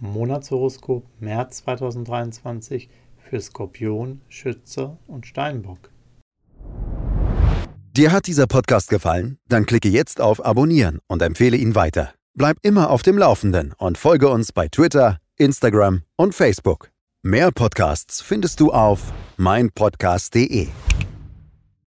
Monatshoroskop März 2023 für Skorpion, Schütze und Steinbock. Dir hat dieser Podcast gefallen? Dann klicke jetzt auf Abonnieren und empfehle ihn weiter. Bleib immer auf dem Laufenden und folge uns bei Twitter, Instagram und Facebook. Mehr Podcasts findest du auf meinpodcast.de.